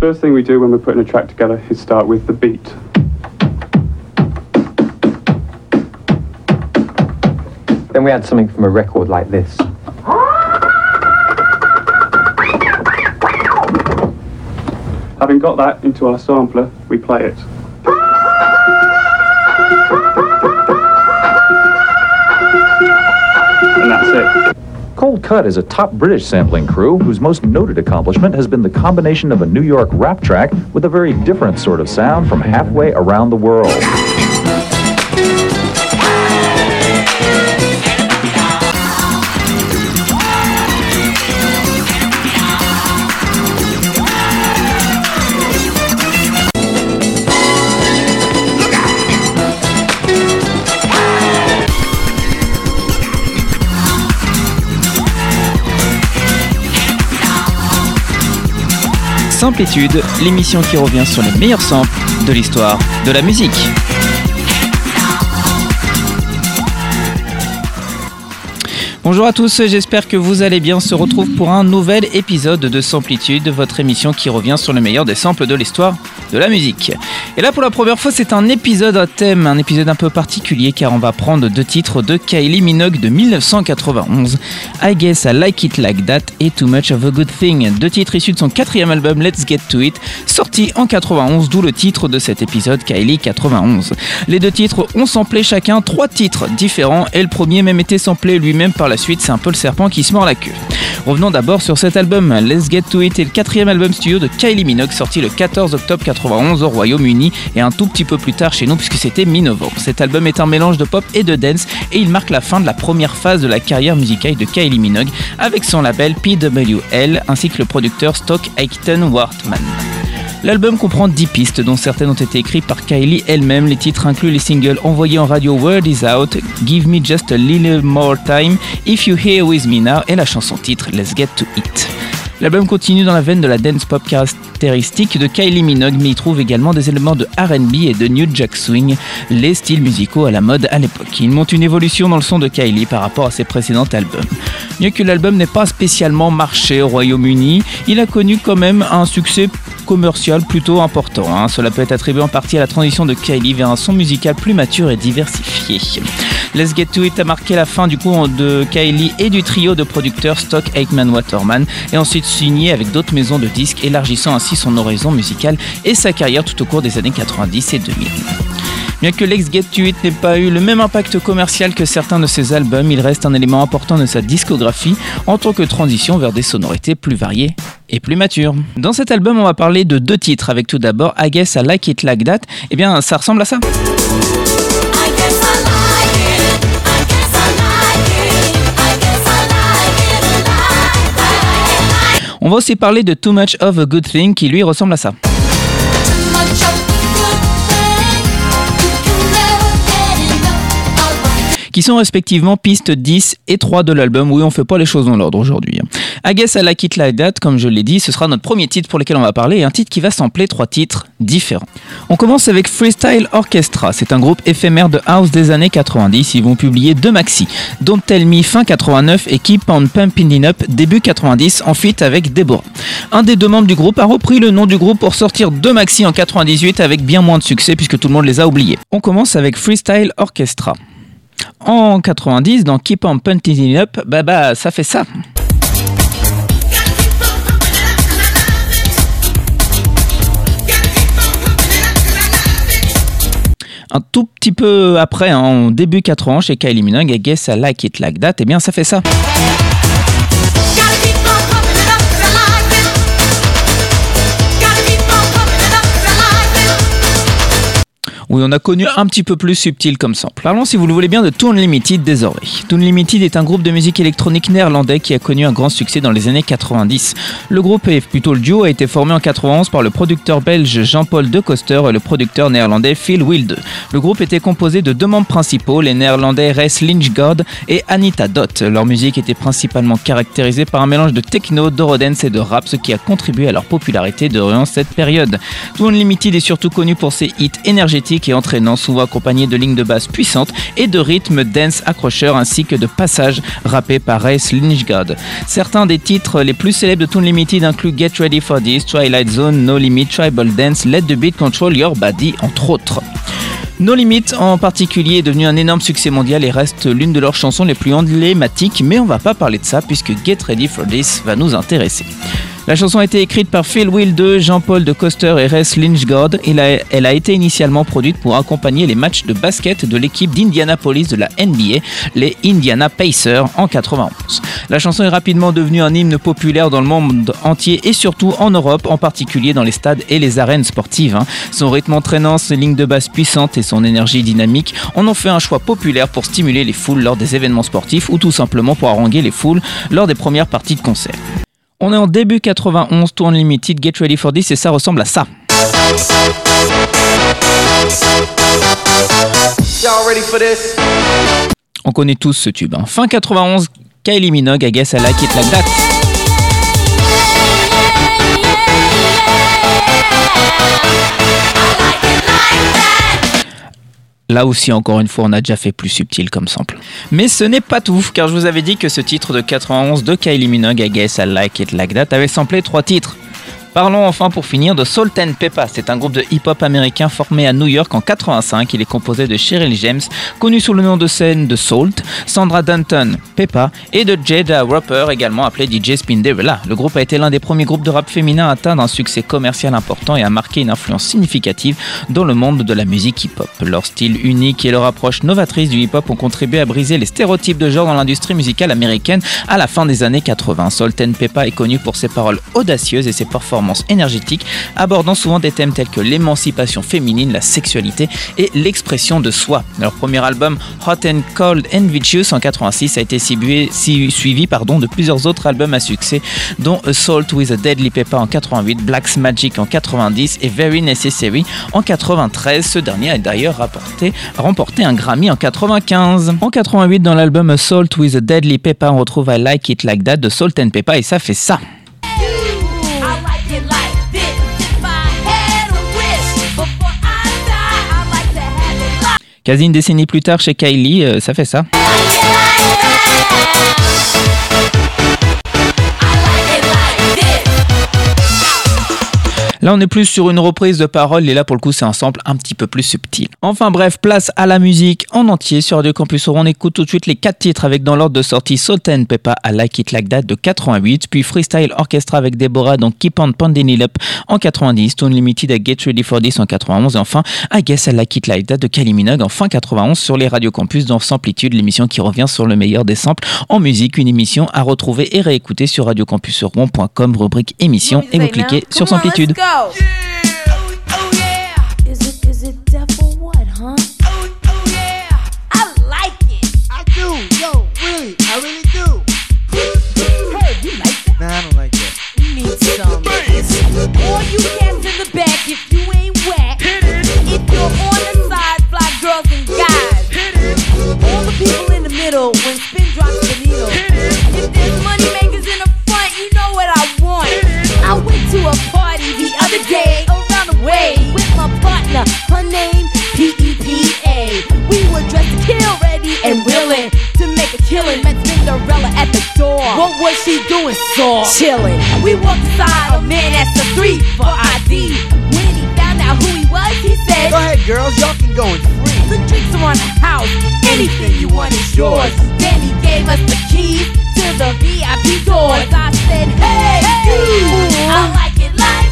First thing we do when we're putting a track together is start with the beat. Then we add something from a record like this. Having got that into our sampler, we play it. And that's it. Cold Cut is a top British sampling crew whose most noted accomplishment has been the combination of a New York rap track with a very different sort of sound from halfway around the world. Samplitude, l'émission qui revient sur les meilleurs samples de l'histoire de la musique. Bonjour à tous, j'espère que vous allez bien. On se retrouve pour un nouvel épisode de Samplitude, votre émission qui revient sur le meilleur des samples de l'histoire de la musique. Et là, pour la première fois, c'est un épisode à thème, un épisode un peu particulier car on va prendre deux titres de Kylie Minogue de 1991, I Guess I Like It Like That et Too Much of a Good Thing, deux titres issus de son quatrième album Let's Get To It, sorti en 91, d'où le titre de cet épisode Kylie 91. Les deux titres ont samplé chacun trois titres différents et le premier même été samplé lui-même par la suite, c'est un peu le serpent qui se mord la queue. Revenons d'abord sur cet album. Let's Get To It est le quatrième album studio de Kylie Minogue sorti le 14 octobre 91 au Royaume-Uni et un tout petit peu plus tard chez nous puisque c'était mi-novembre. Cet album est un mélange de pop et de dance et il marque la fin de la première phase de la carrière musicale de Kylie Minogue avec son label PWL ainsi que le producteur Stock Aitken Wartman. L'album comprend 10 pistes, dont certaines ont été écrites par Kylie elle-même. Les titres incluent les singles envoyés en radio Word Is Out, Give Me Just a Little More Time, If You Here With Me Now et la chanson titre Let's Get To It. L'album continue dans la veine de la dance pop caractéristique de Kylie Minogue, mais il trouve également des éléments de RB et de New Jack Swing, les styles musicaux à la mode à l'époque. Il monte une évolution dans le son de Kylie par rapport à ses précédents albums. Mieux que l'album n'ait pas spécialement marché au Royaume-Uni, il a connu quand même un succès commercial plutôt important. hein. Cela peut être attribué en partie à la transition de Kylie vers un son musical plus mature et diversifié. Let's Get To It a marqué la fin du coup de Kylie et du trio de producteurs Stock, Aikman, Waterman et ensuite signé avec d'autres maisons de disques élargissant ainsi son horizon musical et sa carrière tout au cours des années 90 et 2000. Bien que Let's Get To It n'ait pas eu le même impact commercial que certains de ses albums, il reste un élément important de sa discographie en tant que transition vers des sonorités plus variées et plus matures. Dans cet album, on va parler de deux titres avec tout d'abord I Guess I Like It Like That. Eh bien, ça ressemble à ça. On va aussi parler de Too Much of a Good Thing qui lui ressemble à ça. Qui sont respectivement pistes 10 et 3 de l'album. Oui, on fait pas les choses dans l'ordre aujourd'hui. I Guess I Like It Like That, comme je l'ai dit, ce sera notre premier titre pour lequel on va parler, et un titre qui va sampler trois titres différents. On commence avec Freestyle Orchestra. C'est un groupe éphémère de house des années 90. Ils vont publier deux maxi, Don't Tell Me fin 89 et Keep on Pumping It Up début 90 en feat avec Deborah. Un des deux membres du groupe a repris le nom du groupe pour sortir deux maxi en 98 avec bien moins de succès puisque tout le monde les a oubliés. On commence avec Freestyle Orchestra. En 90, dans Keep on Pumping It Up, bah bah, ça fait ça. Un tout petit peu après, hein, en début 80, chez Kylie Minogue, I Guess I Like It Like That, et bien ça fait ça. Oui, on a connu un petit peu plus subtil comme sample. Parlons, si vous le voulez bien, de Toon Limited désormais. Toon Limited est un groupe de musique électronique néerlandais qui a connu un grand succès dans les années 90. Le groupe, et plutôt le duo, a été formé en 91 par le producteur belge Jean-Paul De Coster et le producteur néerlandais Phil Wilde. Le groupe était composé de deux membres principaux, les néerlandais Res Lynchgard et Anita Dot. Leur musique était principalement caractérisée par un mélange de techno, d'eurodance et de rap, ce qui a contribué à leur popularité durant cette période. Toon Limited est surtout connu pour ses hits énergétiques et entraînant, souvent accompagné de lignes de basse puissantes et de rythmes dance accrocheurs ainsi que de passages rappés par Race Lynchgard. Certains des titres les plus célèbres de Toon Limited incluent Get Ready for This, Twilight Zone, No Limit, Tribal Dance, Let the Beat Control Your Body, entre autres. No Limit en particulier est devenu un énorme succès mondial et reste l'une de leurs chansons les plus emblématiques, mais on va pas parler de ça puisque Get Ready for This va nous intéresser. La chanson a été écrite par Phil Will de Jean-Paul de Coster et Ress Lynchgard et la- elle a été initialement produite pour accompagner les matchs de basket de l'équipe d'Indianapolis de la NBA, les Indiana Pacers, en 91. La chanson est rapidement devenue un hymne populaire dans le monde entier et surtout en Europe, en particulier dans les stades et les arènes sportives. hein. Son rythme entraînant, ses lignes de basse puissantes et son énergie dynamique en ont fait un choix populaire pour stimuler les foules lors des événements sportifs ou tout simplement pour haranguer les foules lors des premières parties de concert. On est en début 91, Tour Unlimited, Get Ready for This et ça ressemble à ça. Y'all ready for this? On connaît tous ce tube. hein. Fin 91, Kylie Minogue, I guess I like it like that. Là aussi, encore une fois, on a déjà fait plus subtil comme sample. Mais ce n'est pas tout, car je vous avais dit que ce titre de 91 de Kylie Minogue, I Guess I Like It Like That, avait samplé trois titres. Parlons enfin pour finir de Salt and Peppa. C'est un groupe de hip-hop américain formé à New York en 85. Il est composé de Cheryl James, connu sous le nom de scène de Salt, Sandra Danton, Peppa, et de Jada Roper, également appelé DJ Spinderella. Le groupe a été l'un des premiers groupes de rap féminin à atteindre un succès commercial important et a marqué une influence significative dans le monde de la musique hip-hop. Leur style unique et leur approche novatrice du hip-hop ont contribué à briser les stéréotypes de genre dans l'industrie musicale américaine à la fin des années 80. Salt and Peppa est connu pour ses paroles audacieuses et ses performances énergétiques, abordant souvent des thèmes tels que l'émancipation féminine, la sexualité et l'expression de soi. Leur premier album Hot and Cold and Vicious en 86 a été suivi pardon, de plusieurs autres albums à succès, dont Assault with a Deadly Pepper en 88, Black's Magic en 90 et Very Necessary en 93. Ce dernier a d'ailleurs rapporté- remporté un Grammy en 95. En 88, dans l'album Assault with a Deadly Pepper, on retrouve I Like It Like That de Salt and Pepper et ça fait ça. Quasi une décennie plus tard chez Kylie, euh, ça fait ça. Là, on est plus sur une reprise de paroles et là, pour le coup, c'est un sample un petit peu plus subtil. Enfin bref, place à la musique en entier sur Radio Campus. On écoute tout de suite les quatre titres avec dans l'ordre de sortie Salt and Peppa I Like It Like That de 88, puis Freestyle Orchestra avec Deborah donc Keep on Pounding It Up en 90, Stone Limited à Get Ready for This en 91 et enfin I Guess I Like It Like That de Kylie Minogue en fin 91 sur les Radio Campus dans Samplitude, l'émission qui revient sur le meilleur des samples en musique, une émission à retrouver et réécouter sur radiocampusrouen.com rubrique émission et vous cliquez sur Samplitude. Oh yeah. Partner. Her name P-E-P-A. We were dressed to kill, ready and willing to make a killing. Met Cinderella at the door. What was she doing? Saw chilling. We walked aside. A man asked the three for ID. When he found out who he was, he said. Go ahead, girls, y'all can go and free. The drinks are on the house. Anything you want is yours. Then he gave us the keys to the VIP doors. I said, Hey, you, I like it like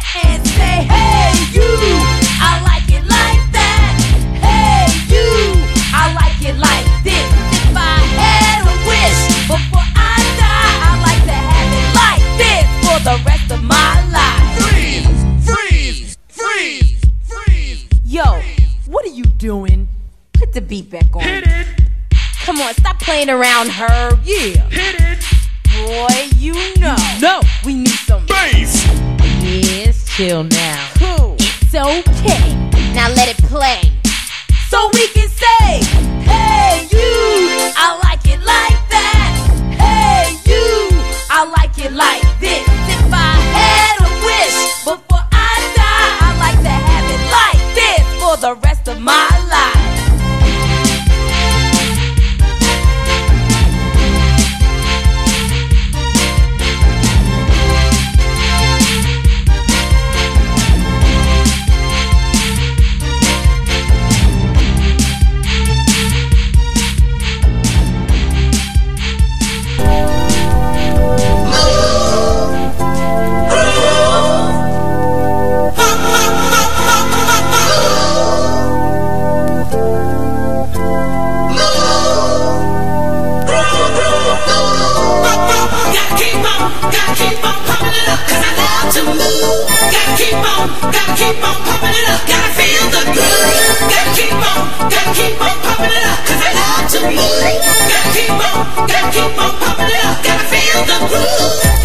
shot and say, hey, you, I like it like that. Hey, you, I like it like this. If I had a wish before I die, I'd like to have it like this for the rest of my life. Freeze, freeze, freeze, freeze. Yo, what are you doing? Put the beat back on. Hit it. Come on, stop playing around, Herb. Yeah. Hit it. Boy, you know. No, we know chill now. It's okay. Now let it play. So we can say. gotta keep on pumping it up, gotta feel the groove. Gotta keep on, gotta keep on pumping it up, I love to move. Gotta keep on, gotta keep on pumping it up, gotta feel the groove.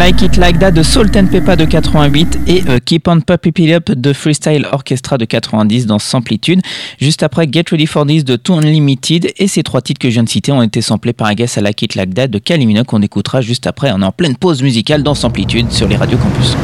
Like It Like That de Salt and Peppa de 88 et euh, Keep on Puppy It Up de Freestyle Orchestra de 90 dans Samplitude. Juste après Get Ready for This de Toon Limited et ces trois titres que je viens de citer ont été samplés par I Guess Like It Like That de Kalimino qu'on écoutera juste après. On est en pleine pause musicale dans Samplitude sur les radios campus.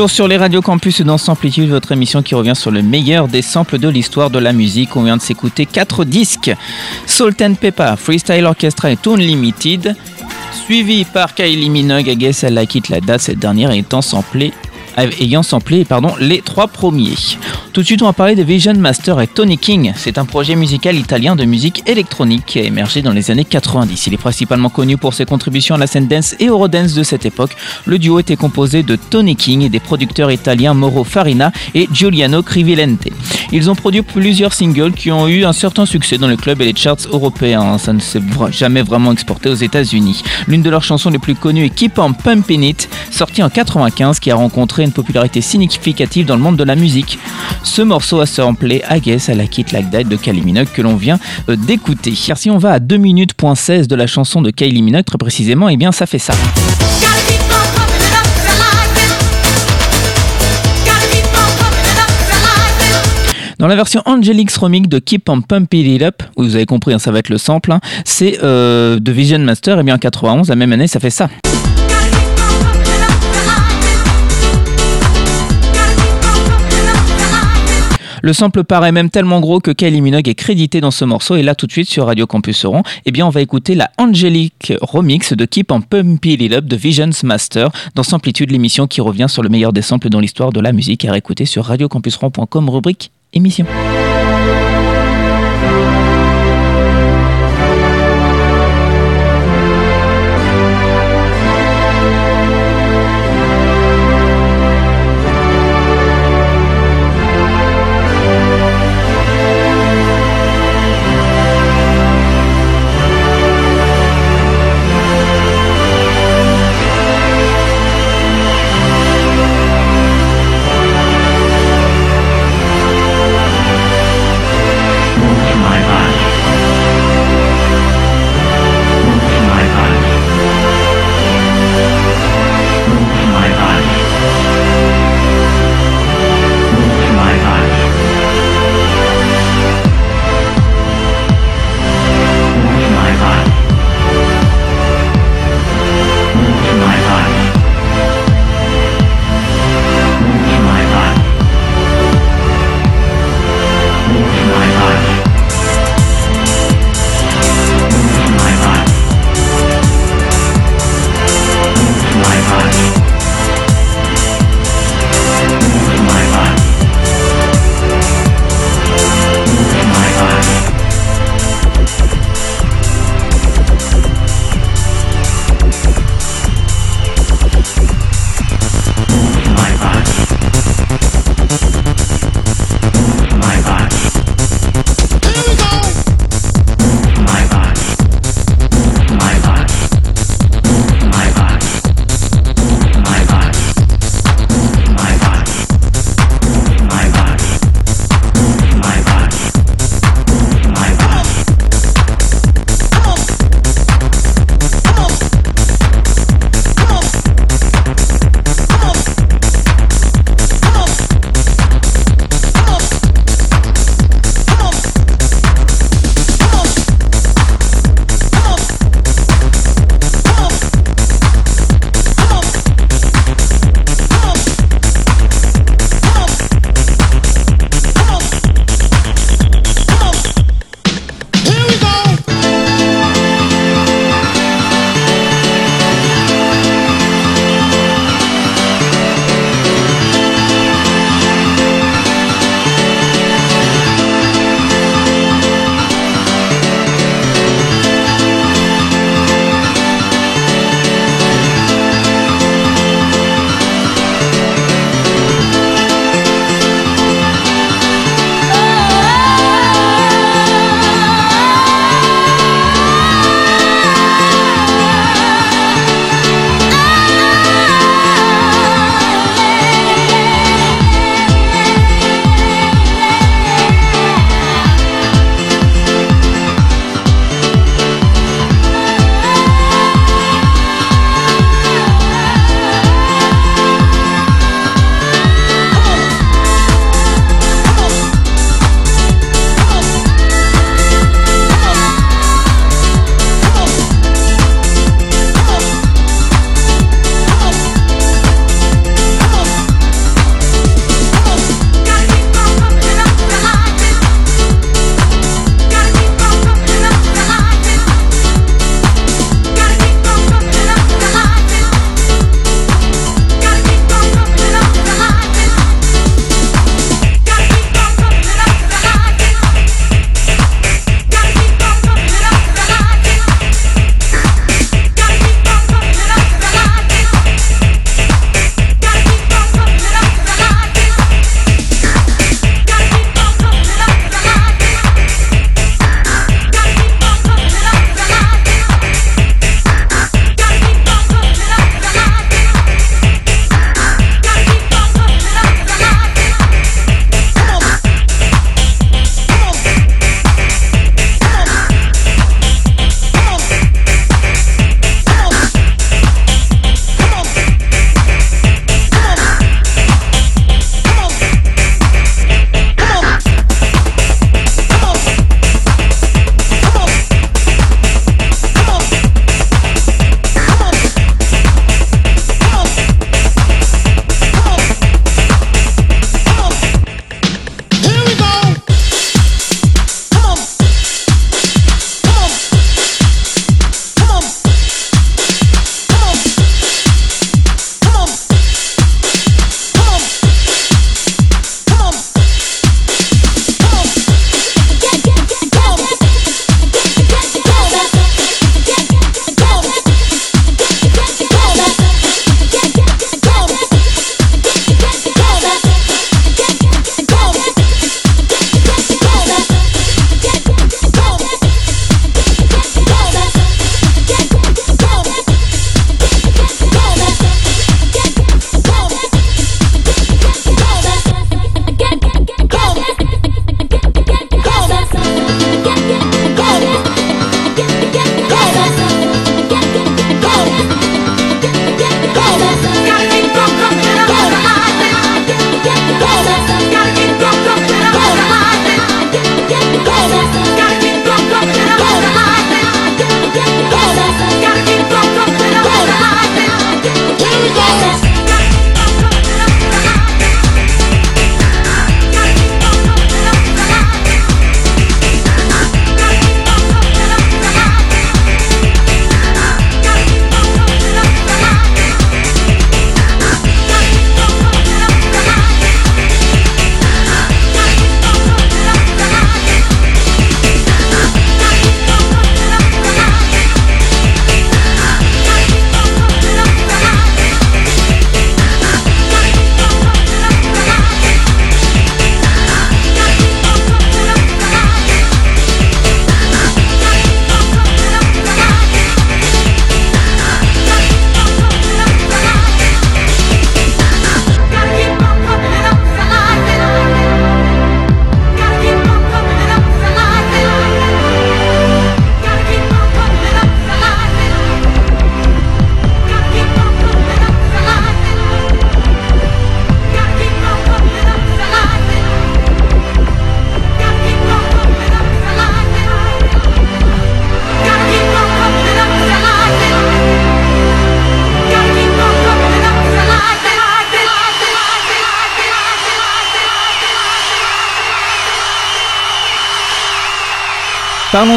Toujours sur les radios campus dans Samplitude, votre émission qui revient sur le meilleur des samples de l'histoire de la musique. On vient de s'écouter quatre disques Salt and Pepper, Freestyle Orchestra et Tone Limited, suivi par Kylie Minogue, I Guess I Like It La date, cette dernière samplée ayant samplé pardon, les trois premiers. Tout de suite, on va parler de Vision Master et Tony King. C'est un projet musical italien de musique électronique qui a émergé dans les années 90. Il est principalement connu pour ses contributions à la scène dance et eurodance de cette époque. Le duo était composé de Tony King et des producteurs italiens Mauro Farina et Giuliano Crivilente. Ils ont produit plusieurs singles qui ont eu un certain succès dans le club et les charts européens. Ça ne s'est jamais vraiment exporté aux États-Unis. L'une de leurs chansons les plus connues est Keep on Pumping It, sortie en 95, qui a rencontré une popularité significative dans le monde de la musique. Ce morceau a samplé I Guess à la Kit Like That de Kylie Minogue que l'on vient euh, d'écouter. Car si on va à 2 minutes point 16 de la chanson de Kylie Minogue très précisément, et eh bien ça fait ça. Dans la version Angelix Remix de Keep on Pumping It Up, vous avez compris, hein, ça va être le sample, hein, c'est euh, de Vision Master, et bien en 91, la même année, ça fait ça. Le sample paraît même tellement gros que Kylie Minogue est crédité dans ce morceau et là tout de suite sur Radio Campus Oran, eh bien on va écouter la Angelique remix de Keep on Pumpy It Up de Visions Master dans Samplitude, l'émission qui revient sur le meilleur des samples dans l'histoire de la musique à réécouter sur radiocampusron.com rubrique émission.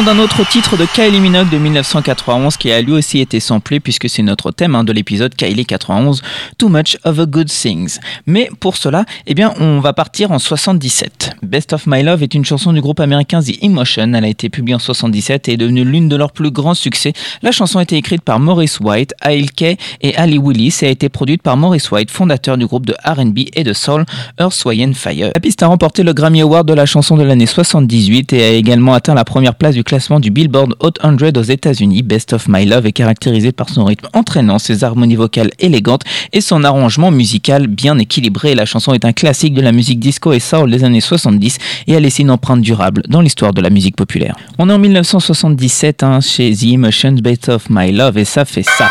D'un autre titre de Kylie Minogue de 1991 qui a lui aussi été samplé puisque c'est notre thème hein, de l'épisode Kylie 91, Too Much of a Good Things. Mais pour cela, eh bien, on va partir en 77. Best of My Love est une chanson du groupe américain The Emotion. Elle a été publiée en 77 et est devenue l'une de leurs plus grands succès. La chanson a été écrite par Maurice White, Ail Kay et Ali Willis et a été produite par Maurice White, fondateur du groupe de R&B et de soul Earth, Wind Fire. La piste a remporté le Grammy Award de la chanson de l'année 78 et a également atteint la première place du classement du Billboard Hot 100 aux États-Unis. Best of My Love est caractérisé par son rythme entraînant, ses harmonies vocales élégantes et son arrangement musical bien équilibré. La chanson est un classique de la musique disco et soul des années 70 et a laissé une empreinte durable dans l'histoire de la musique populaire. On est en 1977 hein, chez The Emotions Best of My Love et ça fait ça.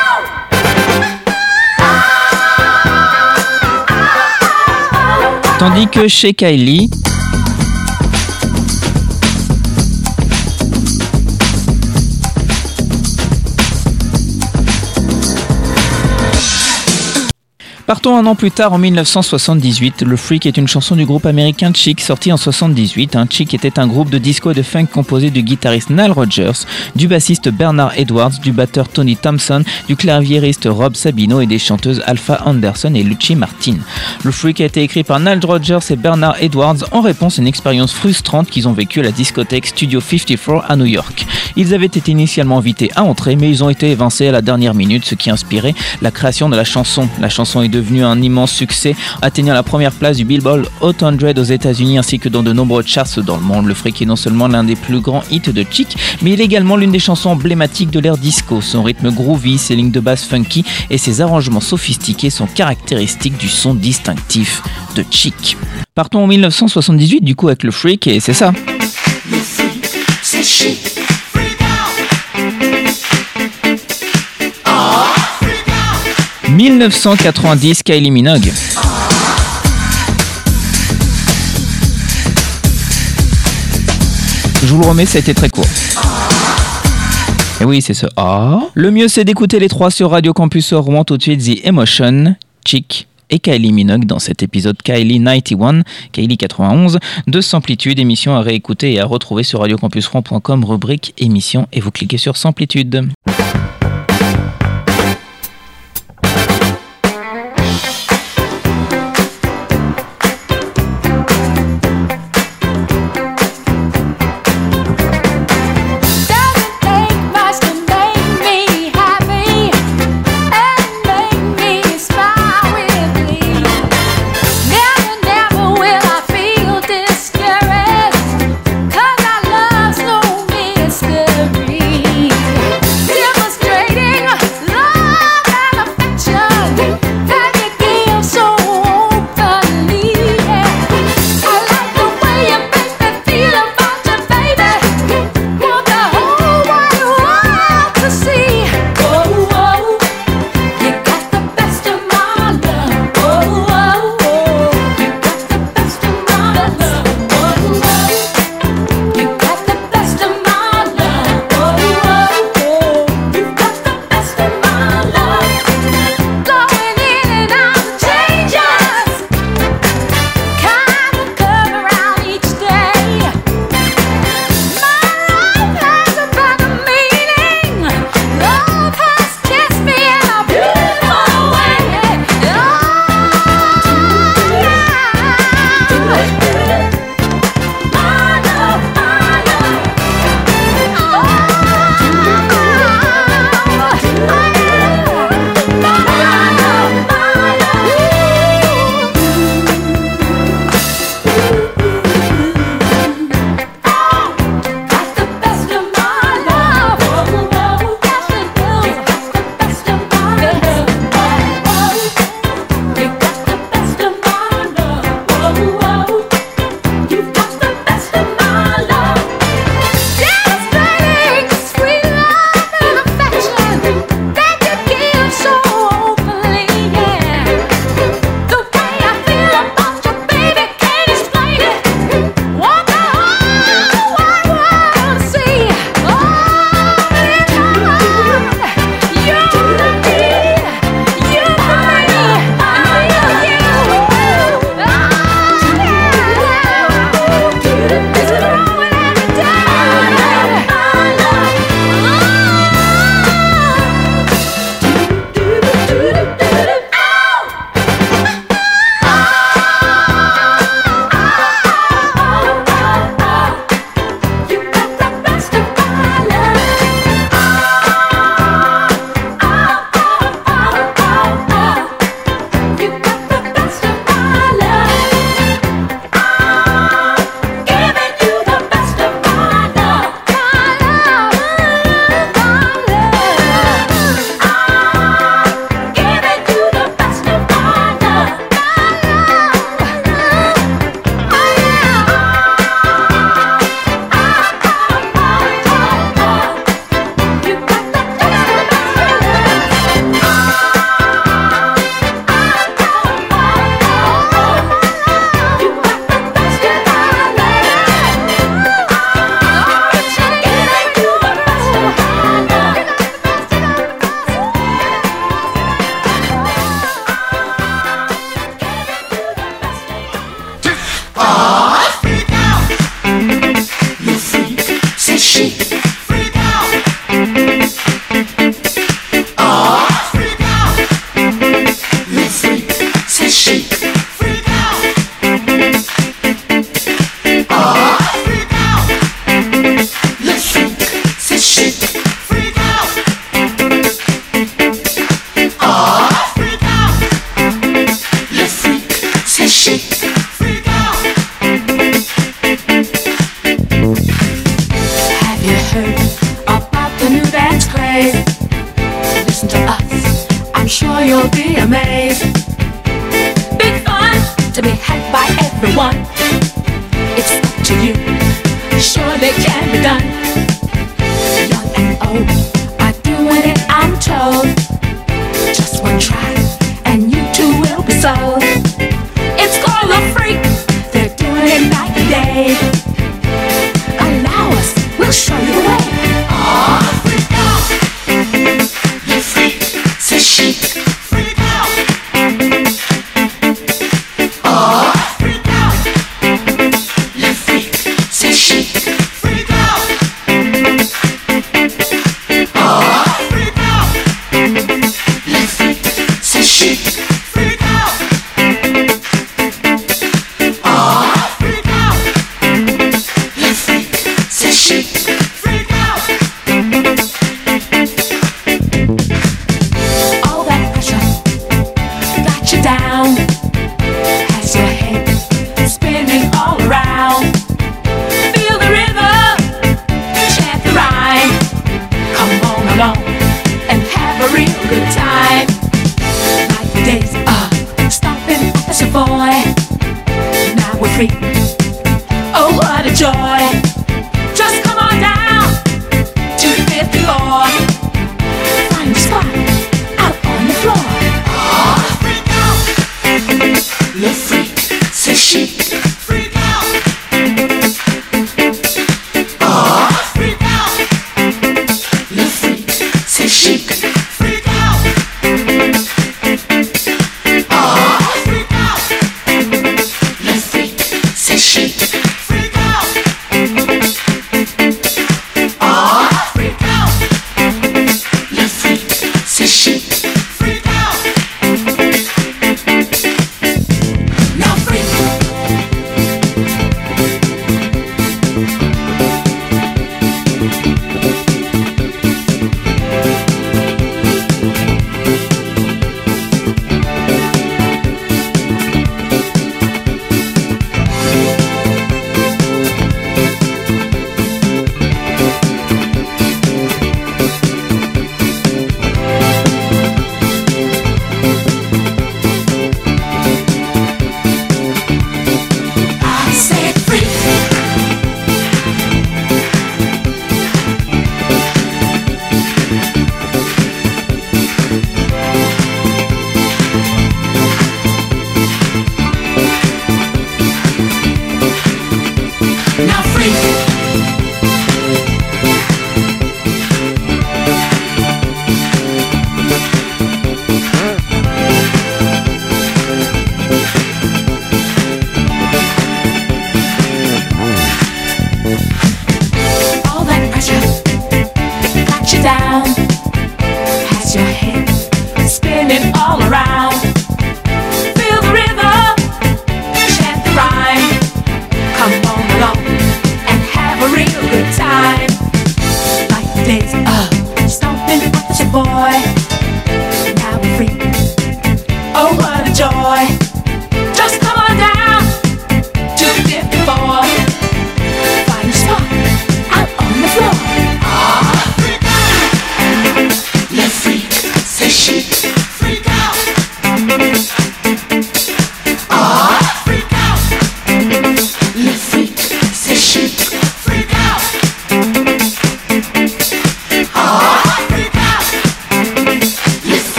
Tandis que chez Kylie, Partons un an plus tard, en 1978. Le Freak est une chanson du groupe américain Chic, sortie en 78. Un Chic était un groupe de disco et de funk composé du guitariste Nile Rodgers, du bassiste Bernard Edwards, du batteur Tony Thompson, du claviériste Rob Sabino et des chanteuses Alpha Anderson et Lucy Martin. Le Freak a été écrit par Nile Rodgers et Bernard Edwards en réponse à une expérience frustrante qu'ils ont vécue à la discothèque Studio 54 à New York. Ils avaient été initialement invités à entrer, mais ils ont été évincés à la dernière minute, ce qui a inspiré la création de la chanson. Devenu un immense succès, atteignant la première place du Billboard Hot 100 aux États-Unis ainsi que dans de nombreux charts dans le monde. Le Freak est non seulement l'un des plus grands hits de Chic, mais il est également l'une des chansons emblématiques de l'ère disco. Son rythme groovy, ses lignes de basse funky et ses arrangements sophistiqués sont caractéristiques du son distinctif de Chic. Partons en 1978 du coup avec le Freak et c'est ça. 1990 Kylie Minogue. Je vous le remets, ça a été très court. Et oui, c'est ce A. Le mieux, c'est d'écouter les trois sur Radio Campus Rouen tout de suite The Emotion, Chic et Kylie Minogue dans cet épisode Kylie 91, Kylie 91 de Samplitude, émission à réécouter et à retrouver sur radiocampusrouen.com, rubrique émission et vous cliquez sur Samplitude.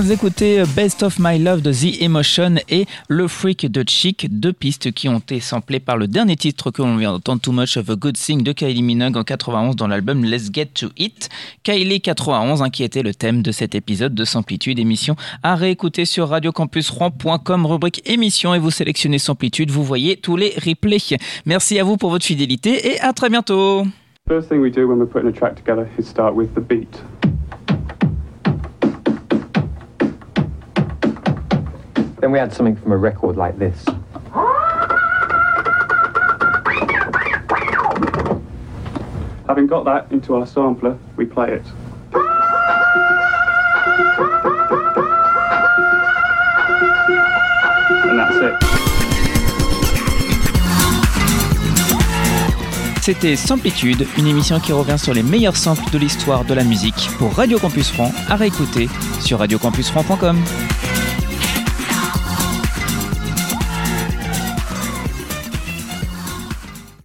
Vient d'écouter Best of My Love de The Emotion et Le Freak de Chic, deux pistes qui ont été samplées par le dernier titre que l'on vient d'entendre, Too Much of a Good Thing de Kylie Minogue en 91 dans l'album Let's Get to It. Kylie 91, hein, qui était le thème de cet épisode de Samplitude, émission à réécouter sur radiocampusrouen.com, rubrique émission et vous sélectionnez Samplitude, vous voyez tous les replays. Merci à vous pour votre fidélité et à très bientôt. First thing we do when we're putting a track together is start with the beat. Then we had something from a record like this. Having got that into our sampler, we play it. And that's it. C'était Samplitude, une émission qui revient sur les meilleurs samples de l'histoire de la musique pour Radio Campus Franc à réécouter sur radiocampusfranc.com.